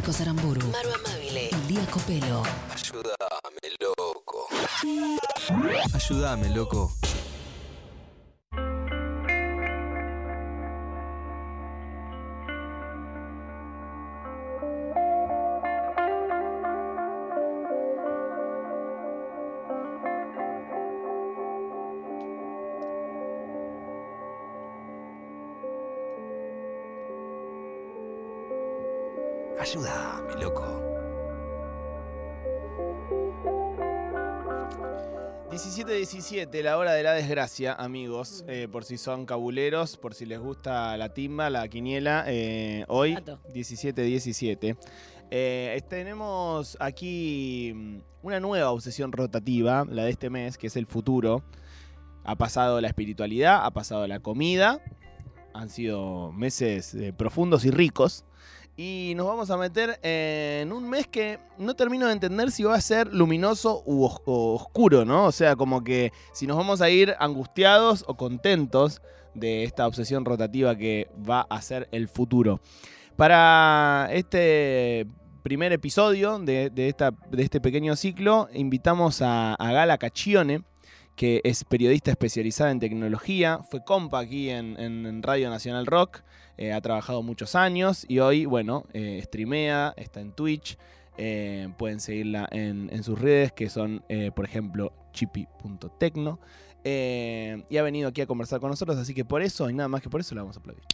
Marcos Aramburu. Maru Amabile. Lía Copelo. Ayúdame, loco. Ayúdame, loco. 17-17, la hora de la desgracia, amigos. eh, por si son cabuleros, por si les gusta la timba, la quiniela. eh, hoy, Dato. 17-17. Eh, tenemos aquí mm, una nueva obsesión rotativa, la de este mes, que es el futuro. Ha pasado la espiritualidad, ha pasado la comida. Han sido meses profundos y ricos. Y nos vamos a meter en un mes que no termino de entender si va a ser luminoso u oscuro, ¿no? O sea, como que si nos vamos a ir angustiados o contentos de esta obsesión rotativa que va a ser el futuro. Para este primer episodio de, esta, de este pequeño ciclo, invitamos a, a Gala Cacchione, que es periodista especializada en tecnología, fue compa aquí en, Radio Nacional Rock, eh, ha trabajado muchos años y hoy, bueno, eh, streamea, está en Twitch, eh, pueden seguirla en, en sus redes que son, eh, por ejemplo, chipi.tecno. eh, y ha venido aquí a conversar con nosotros, así que por eso y nada más que por eso le vamos a aplaudir.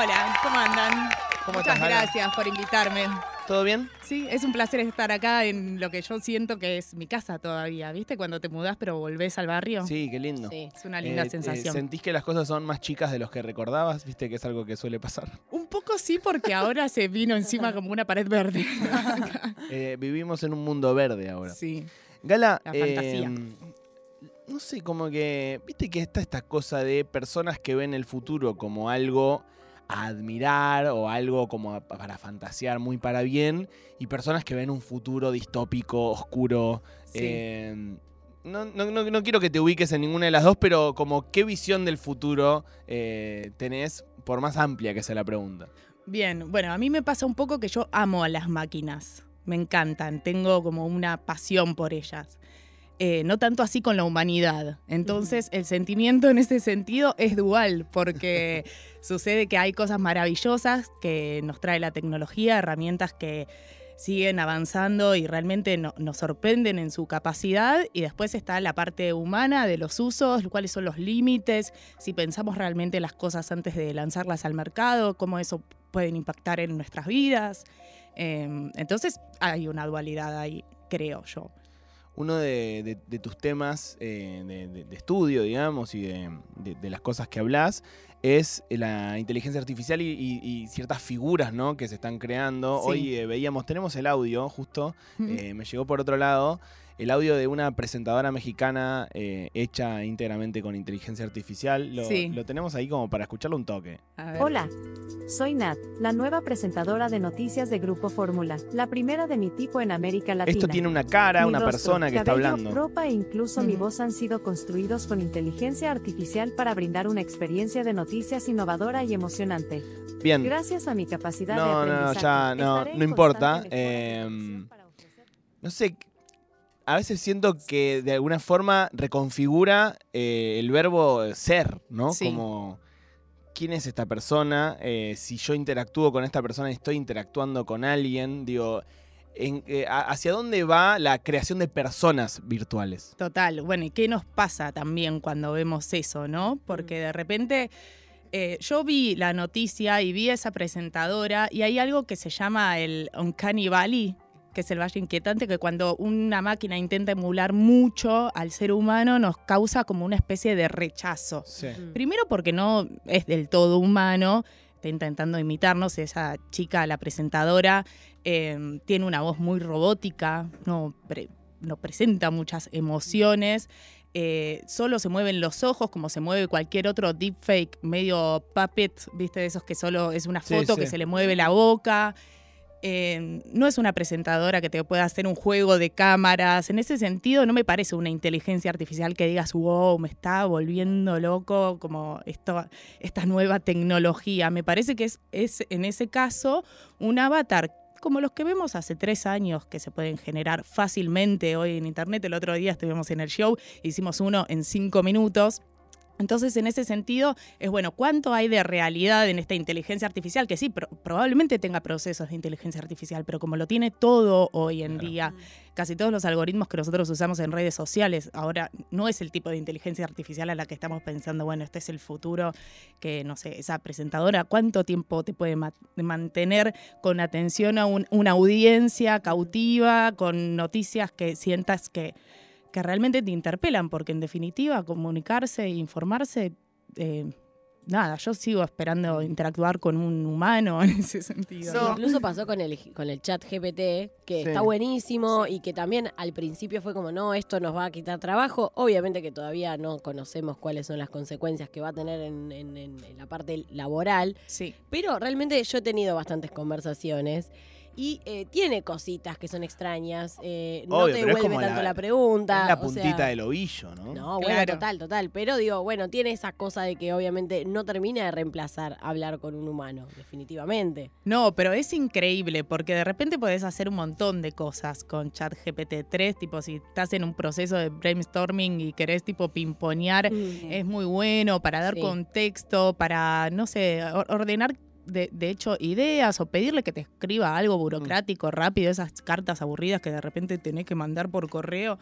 Hola, ¿cómo andan? ¿Cómo Muchas estás, gracias por invitarme. ¿Todo bien? Sí, es un placer estar acá en lo que yo siento que es mi casa todavía, ¿viste? Cuando te mudás pero volvés al barrio. Sí, qué lindo. Sí, es una linda Eh, eh, sensación. ¿Sentís que las cosas son más chicas de los que recordabas? ¿Viste que es algo que suele pasar? Un poco sí, porque ahora se vino encima como una pared verde. Eh, vivimos en un mundo verde ahora. sí. Gala, La fantasía. eh, no sé, como que, viste que está esta cosa de personas que ven el futuro como algo a admirar o algo como para fantasear muy para bien y personas que ven un futuro distópico, oscuro. Sí. eh, no, no- no- no quiero que te ubiques en ninguna de las dos, pero como qué visión del futuro eh, tenés, por más amplia que sea la pregunta. Bien, bueno, a mí me pasa un poco que yo amo a las máquinas. Me encantan, tengo como una pasión por ellas. Eh, no tanto así con la humanidad. Entonces, el sentimiento en ese sentido es dual, porque sucede que hay cosas maravillosas que nos trae la tecnología, herramientas que siguen avanzando y realmente no- nos sorprenden en su capacidad. Y después está la parte humana de los usos, cuáles son los límites, si pensamos realmente las cosas antes de lanzarlas al mercado, cómo eso pueden impactar en nuestras vidas. Eh, entonces hay una dualidad ahí, creo yo. Uno de, de- de tus temas eh, de, estudio, digamos, y de, las cosas que hablas, es la inteligencia artificial y, y- y ciertas figuras ¿no? que se están creando. Sí. Hoy eh, veíamos, tenemos el audio, justo, eh, me llegó por otro lado, el audio de una presentadora mexicana eh, hecha íntegramente con inteligencia artificial. Lo, Sí. lo tenemos ahí como para escucharlo un toque. Hola, soy Nat, la nueva presentadora de noticias de Grupo Fórmula, la primera de mi tipo en América Latina. Esto tiene una cara, Mi una rostro, persona que está cabello, hablando. ropa e incluso mi Ujú. voz han sido construidos con inteligencia artificial para brindar una experiencia de noticias innovadora y emocionante. Bien. Gracias a mi capacidad de No, no, aprendizaje. ya, no, estaré en no importa, de eh, no sé, a veces siento que de alguna forma reconfigura eh, el verbo ser, ¿no? Sí. Como, ¿quién es esta persona? Eh, si yo interactúo con esta persona y estoy interactuando con alguien, digo, en- eh, ¿hacia dónde va la creación de personas virtuales? Total. Bueno, ¿y qué nos pasa también cuando vemos eso, no? Porque de repente eh, yo vi la noticia y vi a esa presentadora y hay algo que se llama el Uncanny Valley, que es el valle inquietante, que cuando una máquina intenta emular mucho al ser humano nos causa como una especie de rechazo. Sí. Primero porque no es del todo humano, está intentando imitarnos, esa chica, la presentadora, eh, tiene una voz muy robótica, no, pre- no presenta muchas emociones, eh, solo se mueven los ojos como se mueve cualquier otro deepfake, medio puppet, viste, de esos que solo es una Sí, foto sí. que se le mueve la boca. Eh, no es una presentadora que te pueda hacer un juego de cámaras. En ese sentido, no me parece una inteligencia artificial que digas, wow, me está volviendo loco como esta nueva tecnología. Me parece que es en ese caso un avatar como los que vemos hace tres años que se pueden generar fácilmente hoy en Internet. El otro día estuvimos en el show, hicimos uno en cinco minutos. Entonces, en ese sentido, es bueno, ¿cuánto hay de realidad en esta inteligencia artificial? Que sí, pro- probablemente tenga procesos de inteligencia artificial, pero como lo tiene todo hoy en día, casi todos los algoritmos que nosotros usamos en redes sociales, ahora no es el tipo de inteligencia artificial a la que estamos pensando, bueno, este es el futuro, que no sé, esa presentadora, ¿cuánto tiempo te puede ma- mantener con atención a un- una audiencia cautiva, con noticias que sientas que que realmente te interpelan, porque en definitiva comunicarse e informarse, eh, nada, yo sigo esperando interactuar con un humano en ese sentido. No. Incluso pasó con el, con el chat GPT, que Sí. está buenísimo y que también al principio fue como, no, esto nos va a quitar trabajo. Obviamente que todavía no conocemos cuáles son las consecuencias que va a tener en, en- en- en la parte laboral, Sí. pero realmente yo he tenido bastantes conversaciones. Y eh, tiene cositas que son extrañas, eh, no Obvio, te devuelve tanto la- la, pregunta. Es la o puntita sea, del ovillo, ¿no? No, bueno, Claro. total, total. Pero digo, bueno, tiene esa cosa de que obviamente no termina de reemplazar hablar con un humano, definitivamente. No, pero es increíble porque de repente podés hacer un montón de cosas con ChatGPT 3, tipo si estás en un proceso de brainstorming y querés tipo pimponear, es muy bueno para dar Sí. contexto, para, no sé, or- ordenar de, de hecho ideas o pedirle que te escriba algo burocrático rápido, esas cartas aburridas que de repente tenés que mandar por correo.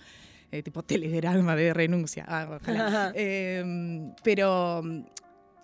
eh, tipo telegrama de renuncia. Ah, ojalá. Eh, pero mm,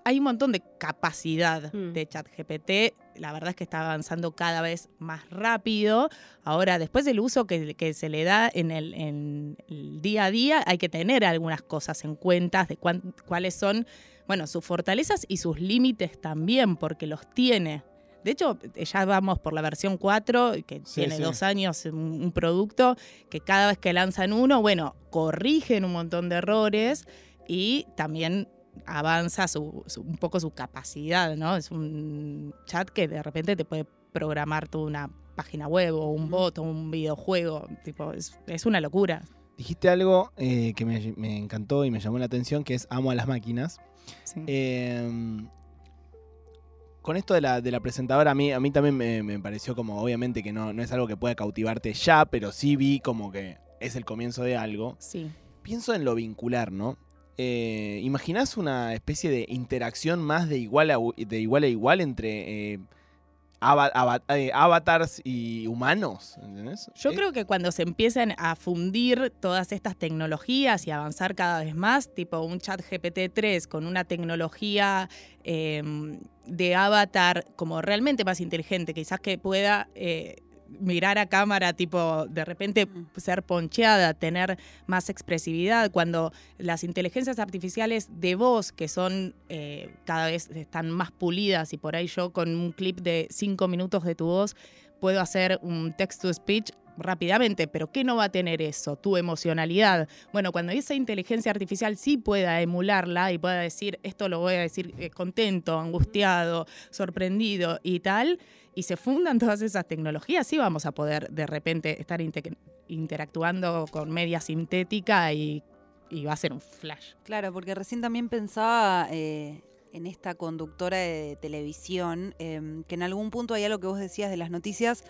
hay un montón de capacidad Mm. de ChatGPT. La verdad es que está avanzando cada vez más rápido. Ahora, después del uso que, que se le da en el, en el día a día, hay que tener algunas cosas en cuenta de cuán- cuáles son, bueno, sus fortalezas y sus límites también, porque los tiene. De hecho, ya vamos por la versión 4, que Sí, tiene sí. dos años, un, un producto que cada vez que lanzan uno, bueno, corrigen un montón de errores y también avanza su, su- un poco su capacidad, ¿no? Es un chat que de repente te puede programar toda una página web o un bot o un videojuego. Tipo, es, es una locura. Dijiste algo eh, que me, me encantó y me llamó la atención, que es amo a las máquinas. Sí. Eh, con esto de la, de la presentadora, a mí, a mí también me, me pareció como, obviamente que no, no es algo que pueda cautivarte ya, pero sí vi como que es el comienzo de algo. sí. Pienso en lo vincular, ¿no? Eh, ¿Imaginás una especie de interacción más de igual a, de igual, a igual entre eh, ava- ava- eh, avatars y humanos? ¿Entendés? Yo Eh, creo que cuando se empiezan a fundir todas estas tecnologías y avanzar cada vez más, tipo un chat GPT-3 con una tecnología eh, de avatar como realmente más inteligente, quizás que pueda eh, mirar a cámara, tipo de repente ser poncheada, tener más expresividad, cuando las inteligencias artificiales de voz, que son eh, cada vez están más pulidas y por ahí yo con un clip de cinco minutos de tu voz puedo hacer un text to speech rápidamente, pero ¿qué no va a tener eso? Tu emocionalidad. Bueno, cuando esa inteligencia artificial sí pueda emularla y pueda decir, esto lo voy a decir eh, contento, angustiado, sorprendido y tal, y se fundan todas esas tecnologías, sí vamos a poder de repente estar inte- interactuando con media sintética y, y va a ser un flash. Claro, porque recién también pensaba eh, en esta conductora de televisión, em, que en algún punto hay algo que vos decías de las noticias,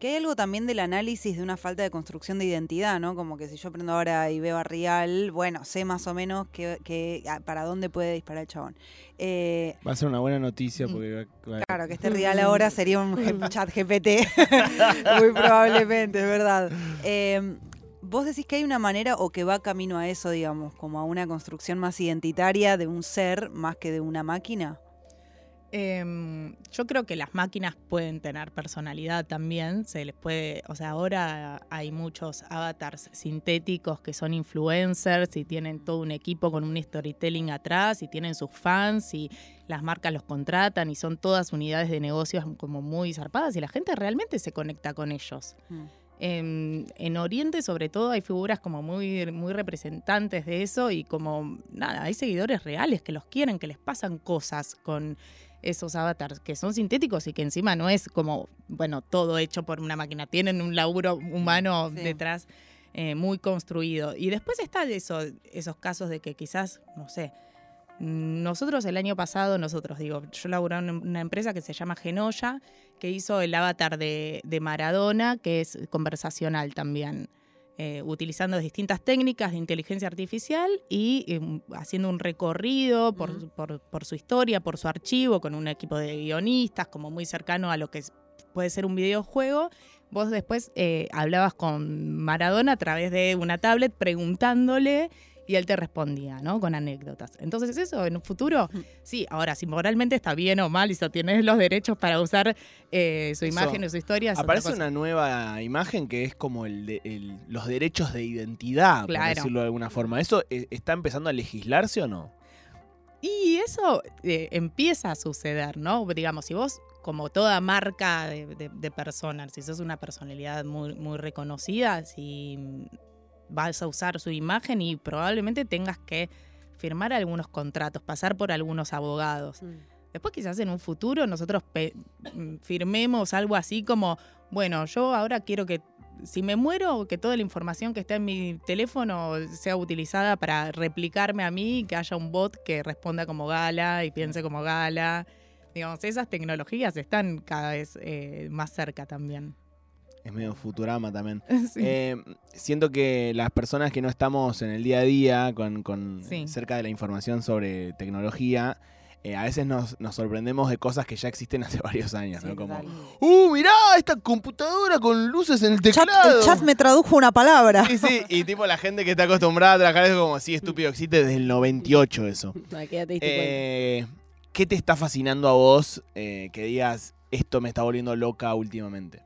que hay algo también del análisis de una falta de construcción de identidad, ¿no? Como que si yo prendo ahora y veo a Rial, bueno, sé más o menos que, que- a- para dónde puede disparar el chabón. Eh, Va a ser una buena noticia porque va- va- Claro, que este Rial ahora sería un G- chat GPT. Muy probablemente, es verdad. Eh, Vos decís que hay una manera o que va camino a eso, digamos, como a una construcción más identitaria de un ser más que de una máquina. Em, yo creo que las máquinas pueden tener personalidad también. Se les puede, o sea, ahora hay muchos avatars sintéticos que son influencers y tienen todo un equipo con un storytelling atrás y tienen sus fans y las marcas los contratan y son todas unidades de negocios como muy zarpadas y la gente realmente se conecta con ellos. Mm. En, en Oriente, sobre todo, hay figuras como muy, muy representantes de eso y como, nada, hay seguidores reales que los quieren, que les pasan cosas con esos avatars que son sintéticos y que encima no es como, bueno, todo hecho por una máquina, tienen un laburo humano Sí. detrás eh, muy construido. Y después está eso, esos casos de que quizás, no sé, nosotros el año pasado, nosotros digo, yo laburaba en una empresa que se llama Genoya, que hizo el avatar de, de Maradona, que es conversacional también. Eh, utilizando distintas técnicas de inteligencia artificial y eh, haciendo un recorrido por, Ujú. por- por su historia, por su archivo, con un equipo de guionistas, como muy cercano a lo que puede ser un videojuego. Vos después eh, hablabas con Maradona a través de una tablet preguntándole y él te respondía, ¿no? Con anécdotas. Entonces eso en un futuro, sí, ahora si moralmente está bien o mal y si tienes los derechos para usar eh, su Eso. imagen o su historia, es Aparece una nueva imagen que es como el de- el- los derechos de identidad, por Claro. decirlo de alguna forma. ¿Eso eh, está empezando a legislarse o no? Y eso eh, empieza a suceder, ¿no? Digamos, si vos, como toda marca de, de, de persona, si sos una personalidad muy, muy reconocida, si vas a usar su imagen y probablemente tengas que firmar algunos contratos, pasar por algunos abogados. Mm. Después quizás en un futuro nosotros mm, firmemos algo así como, bueno, yo ahora quiero que si me muero, que toda la información que está en mi teléfono sea utilizada para replicarme a mí que haya un bot que responda como Gala y piense como Gala. Digamos, esas tecnologías están cada vez eh, más cerca también. Es medio Futurama también. Sí. Eh, siento que las personas que no estamos en el día a día con, con- Sí. cerca de la información sobre tecnología, eh, a veces nos, nos sorprendemos de cosas que ya existen hace varios años, Sí, ¿no? Como. ¡uh, mirá esta computadora con luces en el Chat- teclado! el chat me tradujo una palabra. Sí, sí, y tipo la gente que está acostumbrada a trabajar es como, sí, estúpido, existe desde el 98 eso. Eh, ¿Qué te está fascinando a vos eh, que digas, esto me está volviendo loca últimamente?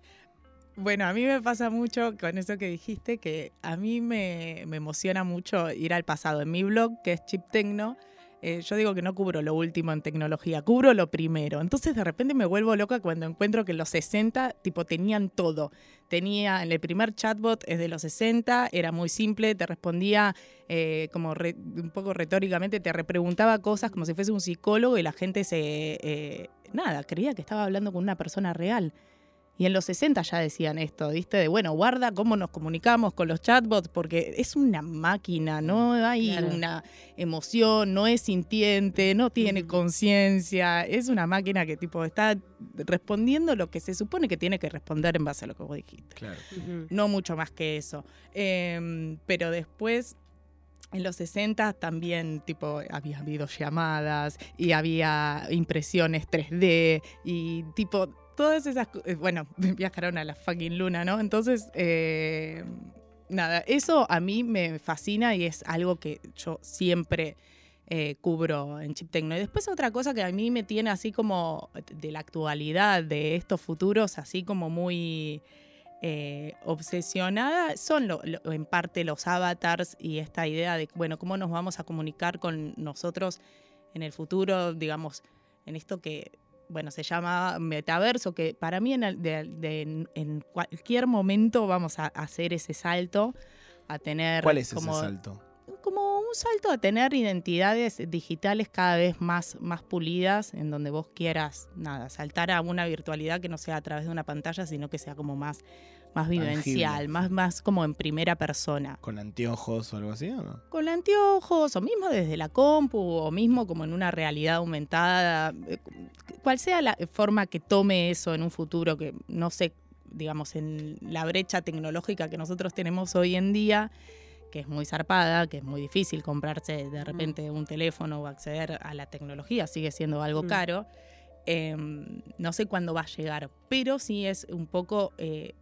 Bueno, a mí me pasa mucho con eso que dijiste, que a mí me, emociona mucho ir al pasado. En mi blog, que es Chip Tecno, eh, yo digo que no cubro lo último en tecnología, cubro lo primero. Entonces de repente me vuelvo loca cuando encuentro que los 60, tipo, tenían todo. Tenía, el primer chatbot es de los 60, era muy simple, te respondía eh, como re- un poco retóricamente, te repreguntaba cosas como si fuese un psicólogo y la gente se, eh, nada, creía que estaba hablando con una persona real. Y en los 60 ya decían esto, ¿viste? De bueno, guarda cómo nos comunicamos con los chatbots, porque es una máquina, no hay Claro. una emoción, no es sintiente, no tiene conciencia, es una máquina que tipo está respondiendo lo que se supone que tiene que responder en base a lo que vos dijiste. Claro. No mucho más que eso. Em, pero después, en los 60 también, tipo, había videollamadas y había impresiones 3D y tipo, todas esas cosas. Bueno, viajaron a la fucking luna, ¿no? Entonces, eh, nada, eso a mí me fascina y es algo que yo siempre eh, cubro en Chip Tecno. Y después otra cosa que a mí me tiene así como de la actualidad, de estos futuros, así como muy eh, obsesionada, son lo- en parte los avatars y esta idea de, bueno, cómo nos vamos a comunicar con nosotros en el futuro, digamos, en esto que, bueno, se llama metaverso, que para mí en, el- de- de- en cualquier momento vamos a hacer ese salto a tener ¿Cuál es como ese salto? como un salto a tener identidades digitales cada vez más, más pulidas, en donde vos quieras, nada, saltar a una virtualidad que no sea a través de una pantalla, sino que sea como más, más vivencial, más, más como en primera persona. ¿Con anteojos o algo así o no? Con anteojos, o mismo desde la compu, o mismo como en una realidad aumentada, eh, cual sea la forma que tome eso en un futuro, que no sé, digamos, en la brecha tecnológica que nosotros tenemos hoy en día, que es muy zarpada, que es muy difícil comprarse de repente un teléfono o acceder a la tecnología, sigue siendo algo Mm. caro. Eh, no sé cuándo va a llegar, pero sí es un poco eh,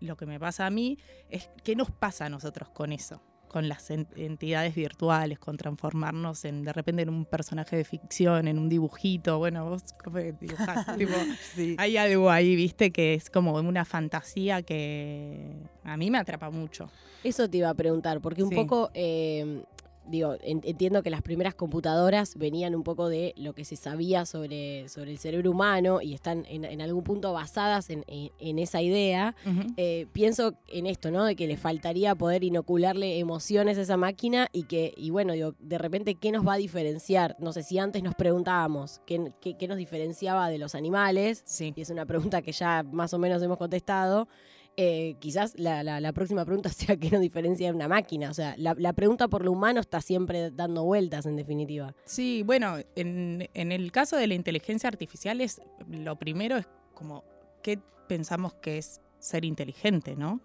lo que me pasa a mí, es qué nos pasa a nosotros con eso, con las en- entidades virtuales, con transformarnos en de repente en un personaje de ficción, en un dibujito, bueno, vos cómo dibujás, tipo, Sí. hay algo ahí, viste, que es como una fantasía que a mí me atrapa mucho. Eso te iba a preguntar, porque un Sí. poco, eh, digo, en- entiendo que las primeras computadoras venían un poco de lo que se sabía sobre, sobre el cerebro humano y están en, en algún punto basadas en, en- en esa idea. Eh, pienso en esto, ¿no? De que le faltaría poder inocularle emociones a esa máquina y que, y bueno, digo, de repente, ¿qué nos va a diferenciar? No sé, si antes nos preguntábamos qué, qué- qué nos diferenciaba de los animales, Sí. y es una pregunta que ya más o menos hemos contestado, eh, quizás la, la- la próxima pregunta sea qué nos diferencia de una máquina. O sea, la, la pregunta por lo humano está siempre dando vueltas, en definitiva. Sí, bueno, en, en el caso de la inteligencia artificial es lo primero es como qué pensamos que es ser inteligente, ¿no?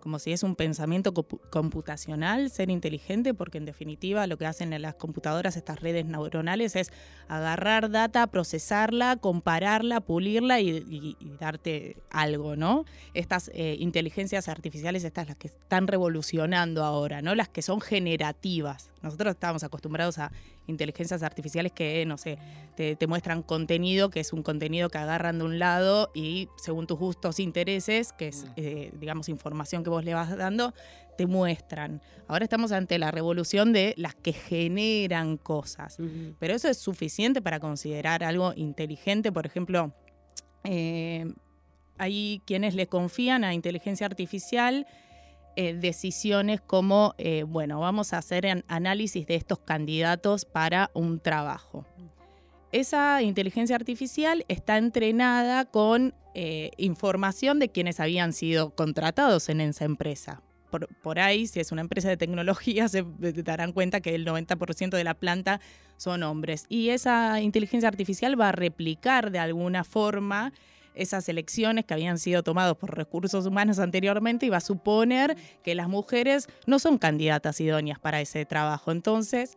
Como si es un pensamiento computacional, ser inteligente, porque en definitiva lo que hacen en las computadoras, estas redes neuronales, es agarrar data, procesarla, compararla, pulirla y, y- y darte algo, ¿no? Estas eh, inteligencias artificiales, estas las que están revolucionando ahora, ¿no? Las que son generativas. Nosotros estábamos acostumbrados a inteligencias artificiales que, no sé, te, te muestran contenido, que es un contenido que agarran de un lado y según tus gustos, intereses, que es, eh, digamos, información que vos le vas dando, te muestran. Ahora estamos ante la revolución de las que generan cosas. Pero eso es suficiente para considerar algo inteligente. Por ejemplo, eh, hay quienes le confían a inteligencia artificial eh, decisiones como, eh, bueno, vamos a hacer an- análisis de estos candidatos para un trabajo. Esa inteligencia artificial está entrenada con eh, información de quienes habían sido contratados en esa empresa. Por, por ahí, si es una empresa de tecnología, se darán cuenta que el 90% de la planta son hombres. Y esa inteligencia artificial va a replicar de alguna forma esas elecciones que habían sido tomadas por recursos humanos anteriormente y va a suponer que las mujeres no son candidatas idóneas para ese trabajo. Entonces,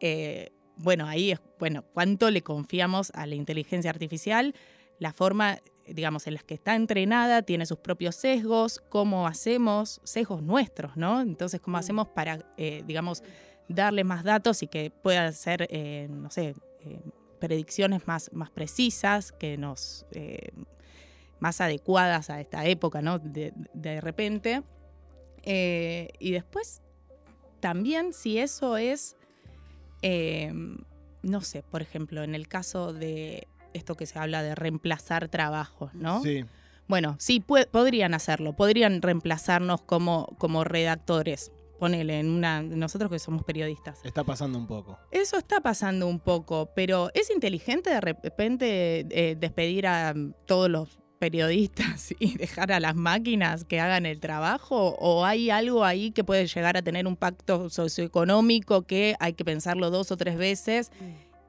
eh, bueno, ahí es, bueno, ¿cuánto le confiamos a la inteligencia artificial? La forma, digamos, en la que está entrenada tiene sus propios sesgos, cómo hacemos, sesgos nuestros, ¿no? Entonces, ¿cómo hacemos para, eh, digamos, darle más datos y que pueda hacer, eh, no sé, eh, predicciones más, más precisas, que nos más adecuadas a esta época, ¿no? De, de repente. Y después, también si eso es, eh, no sé, por ejemplo, en el caso de esto que se habla de reemplazar trabajos, ¿no? Sí. Bueno, sí, podrían hacerlo, podrían reemplazarnos como, como redactores. Ponele, en una, nosotros que somos periodistas. Está pasando un poco. Eso está pasando un poco, pero ¿es inteligente de repente eh, despedir a todos los periodistas y dejar a las máquinas que hagan el trabajo? ¿O hay algo ahí que puede llegar a tener un pacto socioeconómico que hay que pensarlo dos o tres veces?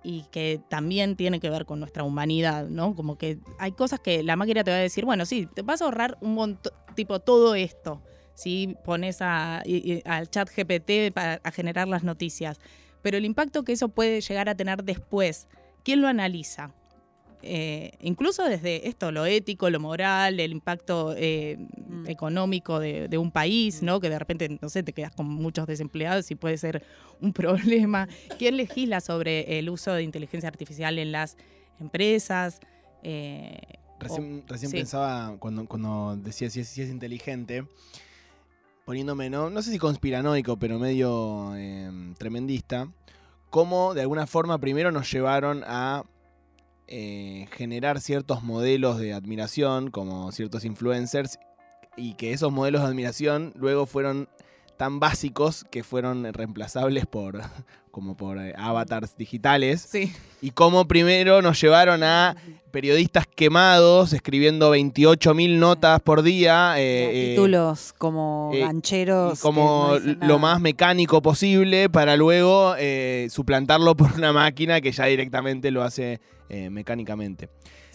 y que también tiene que ver con nuestra humanidad, ¿no? Como que hay cosas que la máquina te va a decir, bueno, sí, te vas a ahorrar un montón, tipo todo esto, si pones a, al chat GPT para a generar las noticias, pero el impacto que eso puede llegar a tener después, ¿quién lo analiza? Eh, incluso desde esto, lo ético, lo moral, el impacto eh, Mm. económico de, de un país, ¿no? Que de repente, no sé, te quedas con muchos desempleados y puede ser un problema. ¿Quién legisla sobre el uso de inteligencia artificial en las empresas? Eh, Recién, recién sí. pensaba, cuando, cuando decía si es, si es inteligente, poniéndome, no, no sé si conspiranoico, pero medio eh, tremendista, cómo de alguna forma primero nos llevaron a eh, generar ciertos modelos de admiración, como ciertos influencers, y que esos modelos de admiración luego fueron tan básicos que fueron reemplazables por como por eh, avatars digitales. Sí, y cómo primero nos llevaron a periodistas quemados escribiendo 28.000 notas por día eh, eh, títulos como eh, gancheros. como no lo más mecánico posible para luego eh, suplantarlo por una máquina que ya directamente lo hace eh,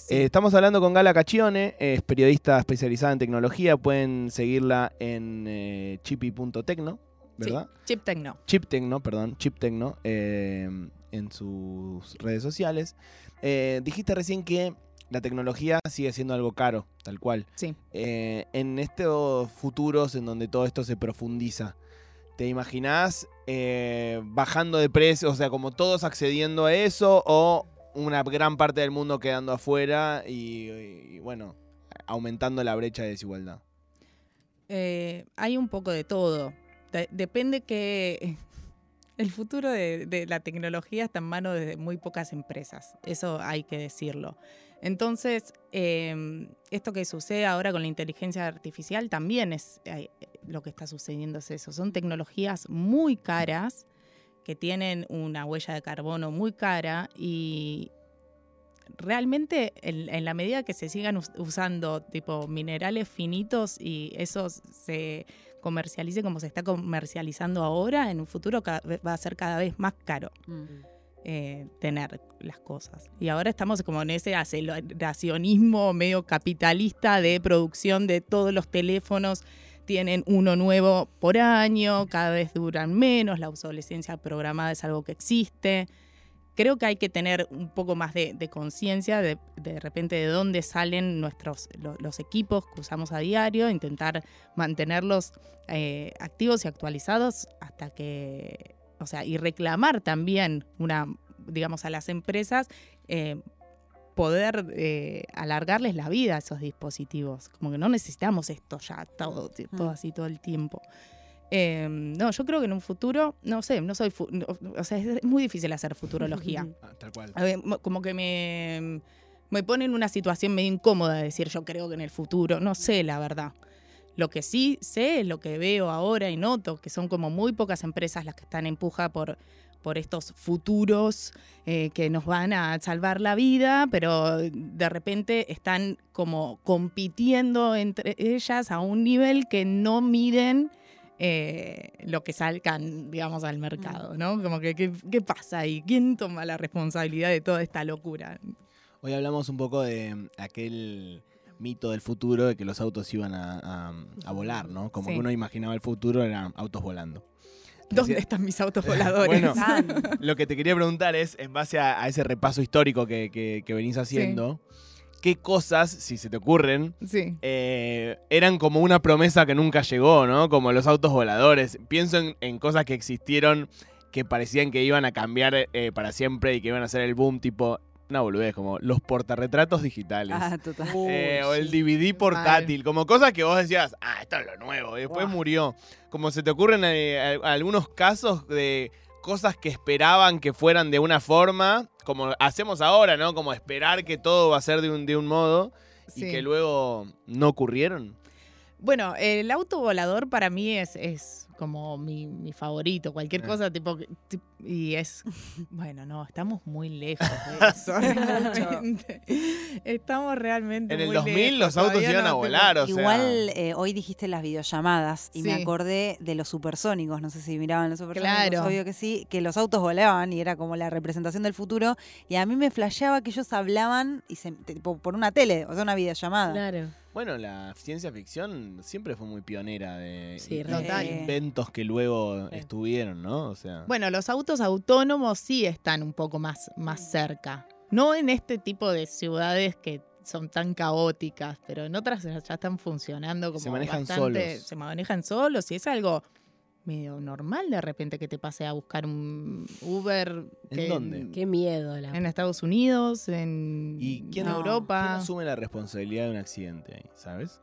Eh, estamos hablando con Gala Cachione, es periodista especializada en tecnología. Pueden seguirla en eh, chipi.tecno, ¿verdad? Sí, Chip Tecno. Chip Tecno, perdón, Chip Tecno, eh, en sus redes sociales. Eh, dijiste recién que la tecnología sigue siendo algo caro, tal cual. Sí. En estos futuros en donde todo esto se profundiza, ¿te imaginás bajando de precio, o sea, como todos accediendo a eso o una gran parte del mundo quedando afuera y, bueno, aumentando la brecha de desigualdad? Eh, hay un poco de todo. De- depende que El futuro de, la tecnología está en manos de muy pocas empresas, eso hay que decirlo. Entonces, eh, esto que sucede ahora con la inteligencia artificial también es eh, lo que está sucediendo es eso. Son tecnologías muy caras que tienen una huella de carbono muy cara y realmente en, en la medida que se sigan us- usando tipo minerales finitos y eso se comercialice como se está comercializando ahora, en un futuro va a ser cada vez más caro eh, tener las cosas. Y ahora estamos como en ese aceleracionismo medio capitalista de producción de todos los teléfonos. Tienen uno nuevo por año, cada vez duran menos, la obsolescencia programada es algo que existe. Creo que hay que tener un poco más de, conciencia de, de repente de dónde salen nuestros lo- los equipos que usamos a diario, intentar mantenerlos eh, activos y actualizados hasta que o sea, y reclamar también una, digamos, a las empresas eh, poder eh, alargarles la vida a esos dispositivos. Como que no necesitamos esto ya, todo, todo así todo el tiempo. Eh, no, yo creo que en un futuro, no sé, no soy, no, o sea, es muy difícil hacer futurología. Ah, tal cual. Como que me, me pone en una situación medio incómoda de decir yo creo que en el futuro, no sé la verdad. Lo que sí sé es lo que veo ahora y noto, que son como muy pocas empresas las que están en puja por, por estos futuros eh, que nos van a salvar la vida, pero de repente están como compitiendo entre ellas a un nivel que no miden eh, lo que salgan, digamos, al mercado, ¿no? Como que, ¿qué, qué pasa ahí? ¿Quién toma la responsabilidad de toda esta locura? Hoy hablamos un poco de aquel mito del futuro de que los autos iban a, a- a volar, ¿no? Como Sí. que uno imaginaba el futuro eran autos volando. ¿Dónde Decía- están mis autos voladores? Bueno, lo que te quería preguntar es, en base a, a ese repaso histórico que, que- que venís haciendo, ¿qué cosas, si se te ocurren, Sí. eh, eran como una promesa que nunca llegó, ¿no? Como los autos voladores. Pienso en, en cosas que existieron que parecían que iban a cambiar eh, para siempre y que iban a ser el boom, tipo, una boludez, como los portarretratos digitales. Ah, total. Eh, o el DVD portátil, como cosas que vos decías, ah, esto es lo nuevo, y después murió. Como se te ocurren eh, al- algunos casos de cosas que esperaban que fueran de una forma, como hacemos ahora, ¿no? Como esperar que todo va a ser de un, de un modo y que luego no ocurrieron. Bueno, el auto volador para mí es, es como mi, mi favorito. Cualquier Eh. cosa tipo, Y es. Bueno, no, estamos muy lejos de eso. realmente. Estamos realmente. En el muy 2000 lejos, los autos todavía iban a no, tipo, volar, o sea. Igual eh, hoy dijiste las videollamadas y me acordé de los supersónicos. No sé si miraban los supersónicos, Claro. obvio que sí, que los autos volaban y era como la representación del futuro. Y a mí me flasheaba que ellos hablaban y se, tipo, por una tele, o sea, una videollamada. Claro. Bueno, la ciencia ficción siempre fue muy pionera de Sí, inventos que luego Sí. estuvieron, ¿no? O sea, Bueno, los autos autónomos sí están un poco más, más cerca. No en este tipo de ciudades que son tan caóticas, pero en otras ya están funcionando como Se manejan bastante- solos. Se manejan solos y es algo medio normal de repente que te pase a buscar un Uber. ¿En que- dónde? Qué miedo. La... En Estados Unidos, en ¿Y quién, en No. Europa. quién asume la responsabilidad de un accidente ahí, sabes?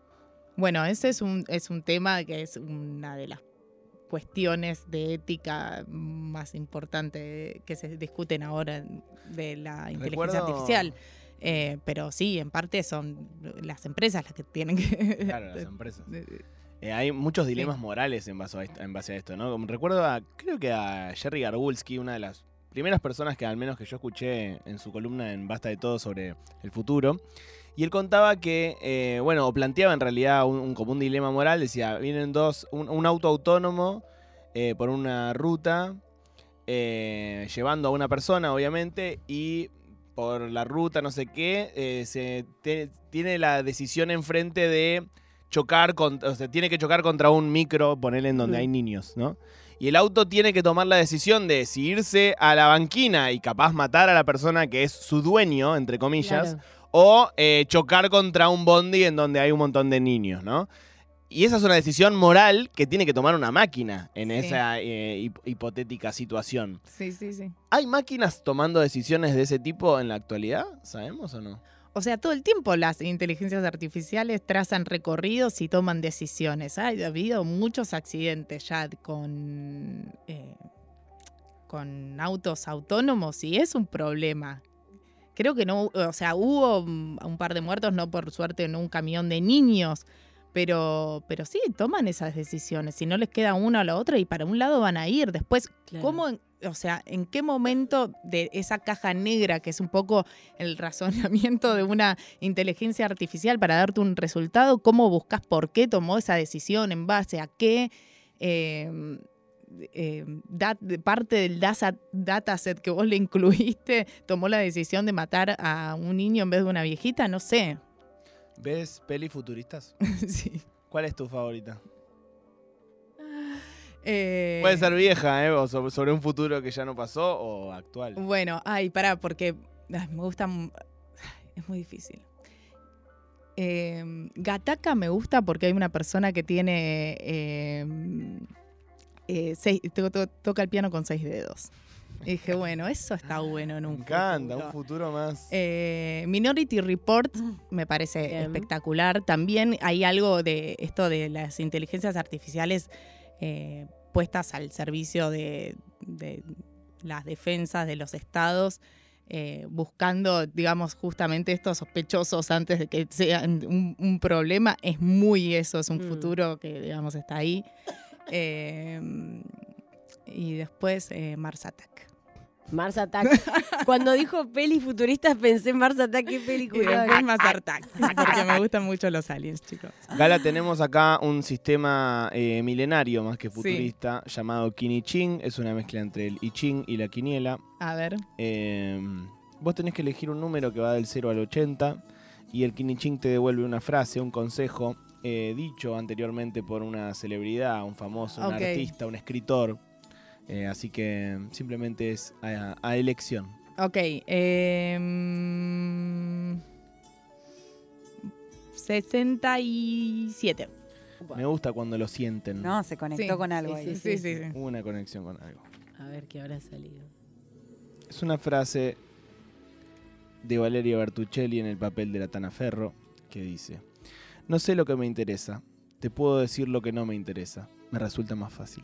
Bueno, ese es un, es un tema que es una de las cuestiones de ética más importantes que se discuten ahora de la inteligencia Recuerdo- artificial. Eh, pero sí, en parte son las empresas las que tienen que... Claro, las empresas. Eh, hay muchos dilemas morales en base, a esto, en base a esto, ¿no? Recuerdo a, creo que a Jerry Garbulski, una de las primeras personas que al menos que yo escuché en su columna en Basta de Todo sobre el futuro. Y él contaba que, eh, bueno, o planteaba en realidad un, un- como un dilema moral, decía, vienen dos, un, un auto autónomo eh, por una ruta, eh, llevando a una persona, obviamente, y por la ruta, no sé qué, eh, se te- tiene la decisión enfrente de chocar contra, o sea, tiene que chocar contra un micro, ponerle en donde Mm. hay niños, ¿no? Y el auto tiene que tomar la decisión de si irse a la banquina y capaz matar a la persona que es su dueño, entre comillas, Claro. O eh, chocar contra un bondi en donde hay un montón de niños, ¿no? Y esa es una decisión moral que tiene que tomar una máquina en Sí. esa eh, hip- hipotética situación. Sí, sí, sí. ¿Hay máquinas tomando decisiones de ese tipo en la actualidad? ¿Sabemos o no? O sea, todo el tiempo las inteligencias artificiales trazan recorridos y toman decisiones. Ha habido muchos accidentes ya con, eh, con autos autónomos y es un problema. Creo que no, o sea, hubo un par de muertos, no por suerte en un camión de niños, pero, pero sí, toman esas decisiones. Si no les queda una o la otra y para un lado van a ir. Después, Claro. ¿cómo, o sea, en qué momento de esa caja negra, que es un poco el razonamiento de una inteligencia artificial para darte un resultado, cómo buscas por qué tomó esa decisión, en base a qué? eh, eh, dat- parte del dataset que vos le incluiste tomó la decisión de matar a un niño en vez de una viejita, no sé. ¿Ves peli futuristas? Sí. ¿Cuál es tu favorita? Eh, Puede ser vieja, ¿eh? O sobre, un futuro que ya no pasó o actual. Bueno, ay, pará, porque ay, me gusta. Es muy difícil. Eh, Gataca me gusta porque hay una persona que tiene. eh, eh, seis- to- to- toca el piano con seis dedos. Y dije, bueno, eso está bueno en Me encanta, futuro. un futuro más. Eh, Minority Report me parece Bien. espectacular. También hay algo de esto de las inteligencias artificiales eh, puestas al servicio de, de las defensas de los estados, eh, buscando, digamos, justamente estos sospechosos antes de que sean un, un problema. Es muy eso, es un Mm. futuro que, digamos, está ahí. Eh, y después eh, Mars Attack. Mars Attack. Cuando dijo peli futuristas pensé en Mars Attack, qué Y película. después Mars Attack, porque me gustan mucho los aliens, chicos. Gala, tenemos acá un sistema eh, milenario más que Sí. futurista llamado Kiniching. Es una mezcla entre el I Ching y la quiniela. A ver. Eh, vos tenés que elegir un número que va del 0 al 80 y el Kiniching te devuelve una frase, un consejo eh, dicho anteriormente por una celebridad, un famoso, un artista, un escritor. Eh, así que simplemente es a, a elección. Ok. eh, mm, 67. Me gusta cuando lo sienten. No, se conectó Sí, con algo sí, ahí. Sí, sí, sí. Hubo Una conexión con algo. A ver qué habrá salido. Es una frase de Valeria Bertuccelli en el papel de la Tana Ferro que dice: No sé lo que me interesa, te puedo decir lo que no me interesa. Me resulta más fácil.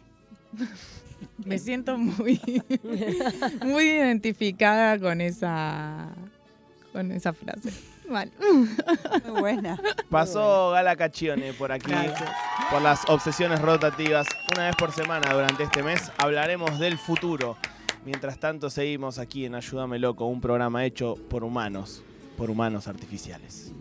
Me siento muy, muy identificada con esa, con esa frase. Mal. Muy buena. Pasó Gala Caccione por aquí, Gracias. por las obsesiones rotativas. Una vez por semana durante este mes hablaremos del futuro. Mientras tanto, seguimos aquí en Ayúdame Loco, un programa hecho por humanos, por humanos artificiales.